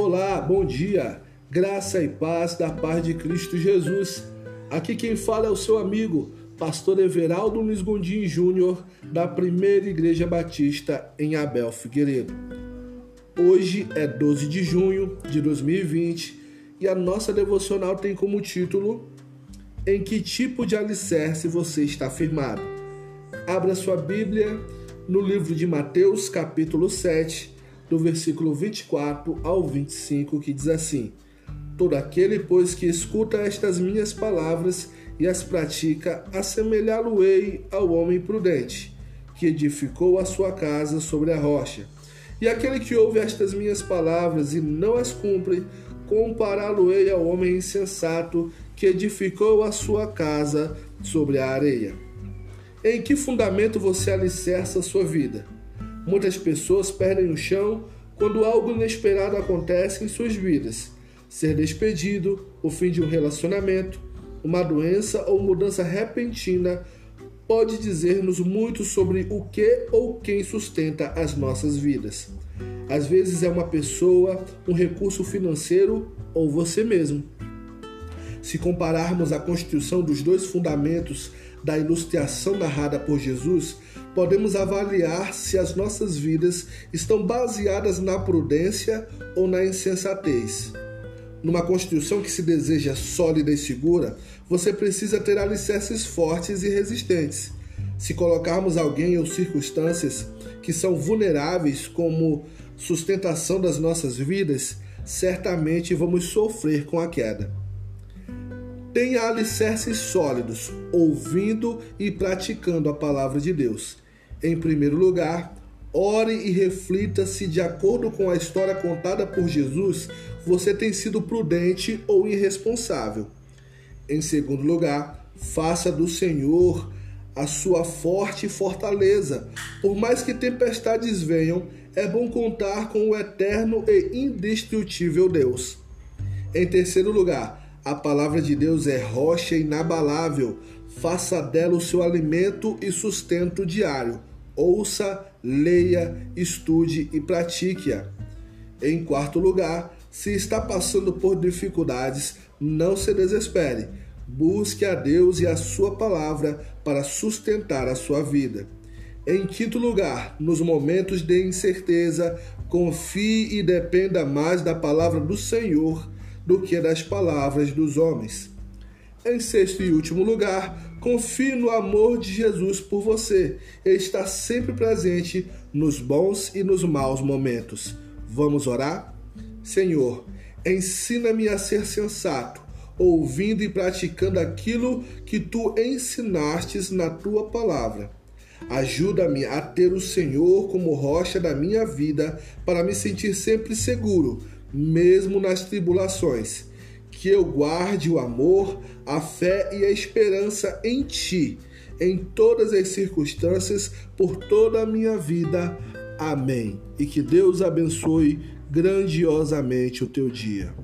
Olá, bom dia. Graça e paz da paz de Cristo Jesus. Aqui quem fala é o seu amigo, pastor Everaldo Luiz Gondim Júnior, da Primeira Igreja Batista em Abel Figueiredo. Hoje é 12 de junho de 2020 e a nossa devocional tem como título Em que tipo de alicerce você está firmado? Abra sua Bíblia no livro de Mateus, capítulo 7, do versículo 24 ao 25, que diz assim: Todo aquele, pois, que escuta estas minhas palavras e as pratica, assemelhá-lo-ei ao homem prudente, que edificou a sua casa sobre a rocha. E aquele que ouve estas minhas palavras e não as cumpre, compará-lo-ei ao homem insensato, que edificou a sua casa sobre a areia. Em que fundamento você alicerça a sua vida? Muitas pessoas perdem o chão quando algo inesperado acontece em suas vidas. Ser despedido, o fim de um relacionamento, uma doença ou mudança repentina pode dizer-nos muito sobre o que ou quem sustenta as nossas vidas. Às vezes é uma pessoa, um recurso financeiro ou você mesmo. Se compararmos a constituição dos dois fundamentos da ilustração narrada por Jesus, podemos avaliar se as nossas vidas estão baseadas na prudência ou na insensatez. Numa constituição que se deseja sólida e segura, você precisa ter alicerces fortes e resistentes. Se colocarmos alguém ou circunstâncias que são vulneráveis como sustentação das nossas vidas, certamente vamos sofrer com a queda. Tenha alicerces sólidos, ouvindo e praticando a palavra de Deus. Em primeiro lugar, ore e reflita se, de acordo com a história contada por Jesus, você tem sido prudente ou irresponsável. Em segundo lugar, faça do Senhor a sua forte fortaleza. Por mais que tempestades venham, é bom contar com o eterno e indestrutível Deus. Em terceiro lugar, a palavra de Deus é rocha inabalável. Faça dela o seu alimento e sustento diário. Ouça, leia, estude e pratique-a. Em quarto lugar, se está passando por dificuldades, não se desespere. Busque a Deus e a sua palavra para sustentar a sua vida. Em quinto lugar, nos momentos de incerteza, confie e dependa mais da palavra do Senhor do que das palavras dos homens. Em sexto e último lugar, confie no amor de Jesus por você. Ele está sempre presente nos bons e nos maus momentos. Vamos orar? Senhor, ensina-me a ser sensato, ouvindo e praticando aquilo que tu ensinastes na tua palavra. Ajuda-me a ter o Senhor como rocha da minha vida para me sentir sempre seguro mesmo nas tribulações, que eu guarde o amor, a fé e a esperança em Ti, em todas as circunstâncias, por toda a minha vida. Amém. E que Deus abençoe grandiosamente o teu dia.